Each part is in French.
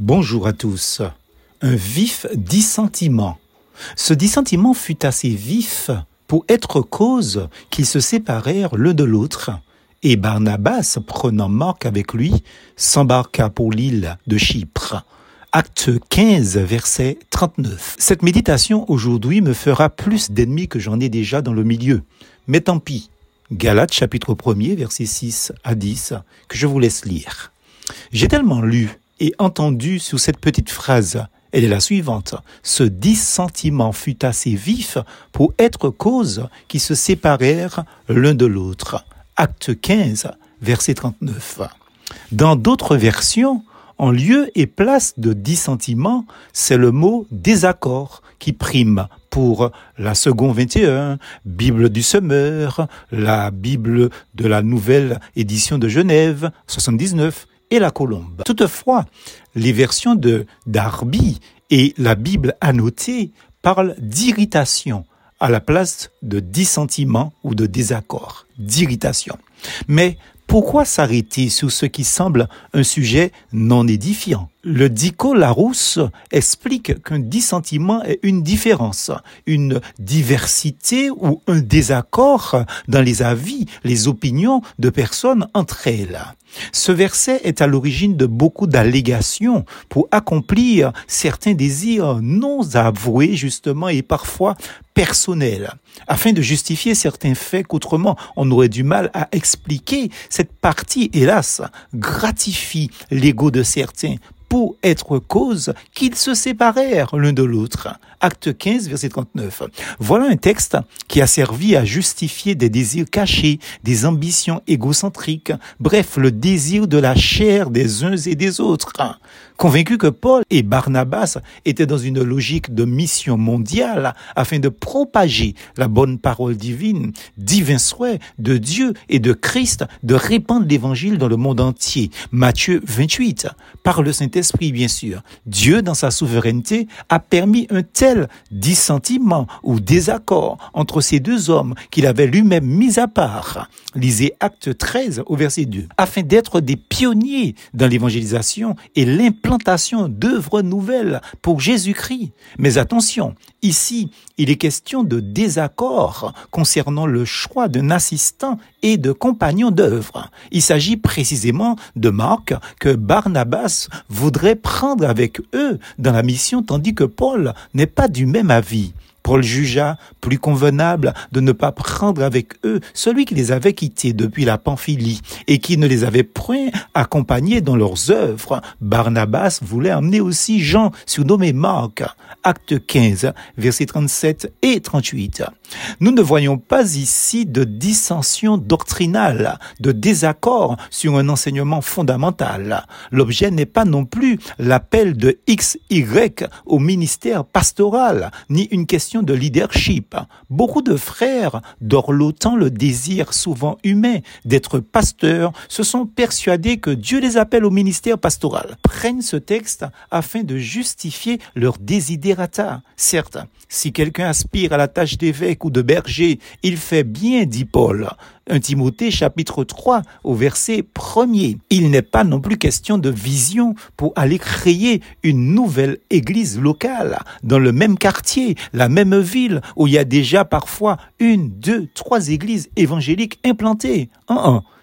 Bonjour à tous. Un vif dissentiment. Ce dissentiment fut assez vif pour être cause qu'ils se séparèrent l'un de l'autre. Et Barnabas, prenant Marc avec lui, s'embarqua pour l'île de Chypre. Acte 15, verset 39. Cette méditation aujourd'hui me fera plus d'ennemis que j'en ai déjà dans le milieu. Mais tant pis. Galates chapitre 1 verset 6 à 10 que je vous laisse lire. J'ai tellement lu et entendu sous cette petite phrase. Elle est la suivante. Ce dissentiment fut assez vif pour être cause qui se séparèrent l'un de l'autre. Acte 15, verset 39. Dans d'autres versions, en lieu et place de dissentiment, c'est le mot désaccord qui prime pour la seconde 21, Bible du Semeur, la Bible de la nouvelle édition de Genève, 79, et la colombe. Toutefois, les versions de Darby et la Bible annotée parlent d'irritation à la place de dissentiment ou de désaccord, d'irritation. Mais pourquoi s'arrêter sur ce qui semble un sujet non édifiant? Le dico Larousse explique qu'un dissentiment est une différence, une diversité ou un désaccord dans les avis, les opinions de personnes entre elles. Ce verset est à l'origine de beaucoup d'allégations pour accomplir certains désirs non avoués justement et parfois personnels, afin de justifier certains faits qu'autrement on aurait du mal à expliquer. Cette partie, hélas, gratifie l'ego de certains pour être cause qu'ils se séparèrent l'un de l'autre. Acte 15, verset 39. Voilà un texte qui a servi à justifier des désirs cachés, des ambitions égocentriques, bref, le désir de la chair des uns et des autres. Convaincus que Paul et Barnabas étaient dans une logique de mission mondiale afin de propager la bonne parole divine, divin souhait de Dieu et de Christ de répandre l'évangile dans le monde entier. Matthieu 28. Par le Saint-Esprit, bien sûr. Dieu, dans sa souveraineté, a permis un tel dissentiment ou désaccord entre ces deux hommes qu'il avait lui-même mis à part. Lisez Acte 13 au verset 2. Afin d'être des pionniers dans l'évangélisation et l'implantation d'œuvres nouvelles pour Jésus-Christ. Mais attention, ici, il est question de désaccord concernant le choix d'un assistant et de compagnon d'œuvre. Il s'agit précisément de Marc que Barnabas prendre avec eux dans la mission tandis que Paul n'est pas du même avis. Paul jugea plus convenable de ne pas prendre avec eux celui qui les avait quittés depuis la Pamphylie et qui ne les avait point accompagnés dans leurs œuvres. Barnabas voulait emmener aussi Jean, surnommé Marc. Acte 15, versets 37 et 38. Nous ne voyons pas ici de dissension doctrinale, de désaccord sur un enseignement fondamental. L'objet n'est pas non plus l'appel de XY au ministère pastoral, ni une question de leadership. Beaucoup de frères, dorlotant le désir souvent humain d'être pasteurs, se sont persuadés que Dieu les appelle au ministère pastoral. Prennent ce texte afin de justifier leur desiderata. Certes, si quelqu'un aspire à la tâche d'évêque ou de berger, il fait bien, dit Paul. 1 Timothée chapitre 3 au verset 1er. Il n'est pas non plus question de vision pour aller créer une nouvelle église locale dans le même quartier, la même ville où il y a déjà parfois une, deux, trois églises évangéliques implantées.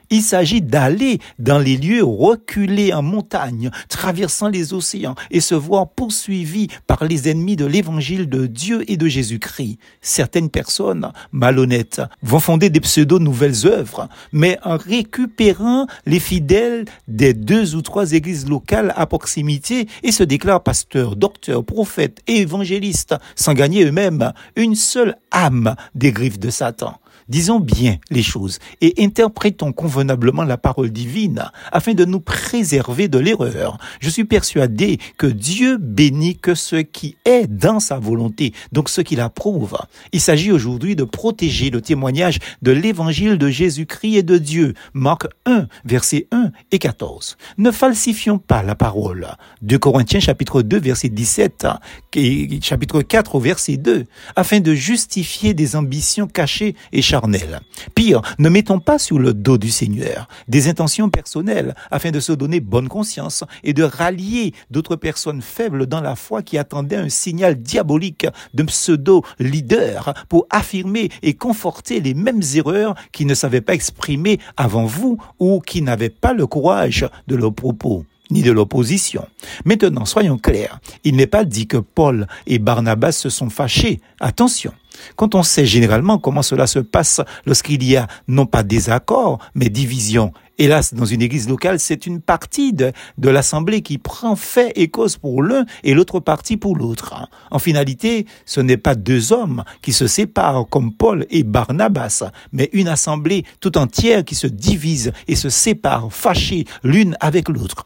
Il s'agit d'aller dans les lieux reculés en montagne, traversant les océans et se voir poursuivis par les ennemis de l'évangile de Dieu et de Jésus-Christ. Certaines personnes malhonnêtes vont fonder des pseudo-nouvelles œuvres, mais en récupérant les fidèles des deux ou trois églises locales à proximité et se déclarent pasteurs, docteurs, prophètes et évangélistes, sans gagner eux-mêmes une seule âme des griffes de Satan. Disons bien les choses et interprétons convenablement la parole divine afin de nous préserver de l'erreur. Je suis persuadé que Dieu bénit que ce qui est dans sa volonté, donc ce qu'il approuve. Il s'agit aujourd'hui de protéger le témoignage de l'évangile de Jésus-Christ et de Dieu. Marc 1, versets 1 et 14. Ne falsifions pas la parole. 2 Corinthiens chapitre 2, verset 17 et chapitre 4 au verset 2, afin de justifier des ambitions cachées et Pire, ne mettons pas sur le dos du Seigneur des intentions personnelles afin de se donner bonne conscience et de rallier d'autres personnes faibles dans la foi qui attendaient un signal diabolique de pseudo-leader pour affirmer et conforter les mêmes erreurs qui ne savaient pas exprimer avant vous ou qui n'avaient pas le courage de leurs propos ni de l'opposition. Maintenant, soyons clairs, il n'est pas dit que Paul et Barnabas se sont fâchés. Attention, quand on sait généralement comment cela se passe lorsqu'il y a non pas désaccord, mais division Hélas, dans une église locale, c'est une partie de, l'assemblée qui prend fait et cause pour l'un et l'autre partie pour l'autre. En finalité, ce n'est pas deux hommes qui se séparent comme Paul et Barnabas, mais une assemblée tout entière qui se divise et se sépare, fâchée l'une avec l'autre.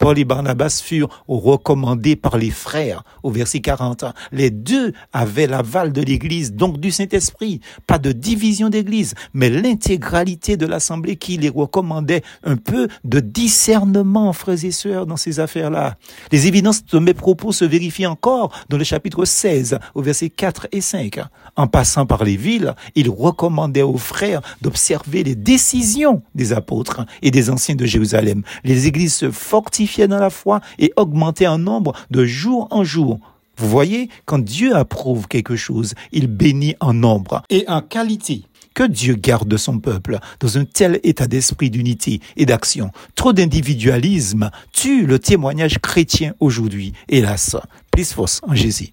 Paul et Barnabas furent recommandés par les frères au verset 40. Les deux avaient l'aval de l'Église, donc du Saint-Esprit. Pas de division d'Église, mais l'intégralité de l'Assemblée qui les recommandait un peu de discernement, frères et sœurs, dans ces affaires-là. Les évidences de mes propos se vérifient encore dans le chapitre 16, au verset 4 et 5. En passant par les villes, il recommandait aux frères d'observer les décisions des apôtres et des anciens de Jérusalem. Les églises se fortifient dans la foi et augmenter en nombre de jour en jour. Vous voyez, quand Dieu approuve quelque chose, il bénit en nombre et en qualité. Que Dieu garde son peuple dans un tel état d'esprit d'unité et d'action. Trop d'individualisme tue le témoignage chrétien aujourd'hui, hélas. Plus force en Jésus.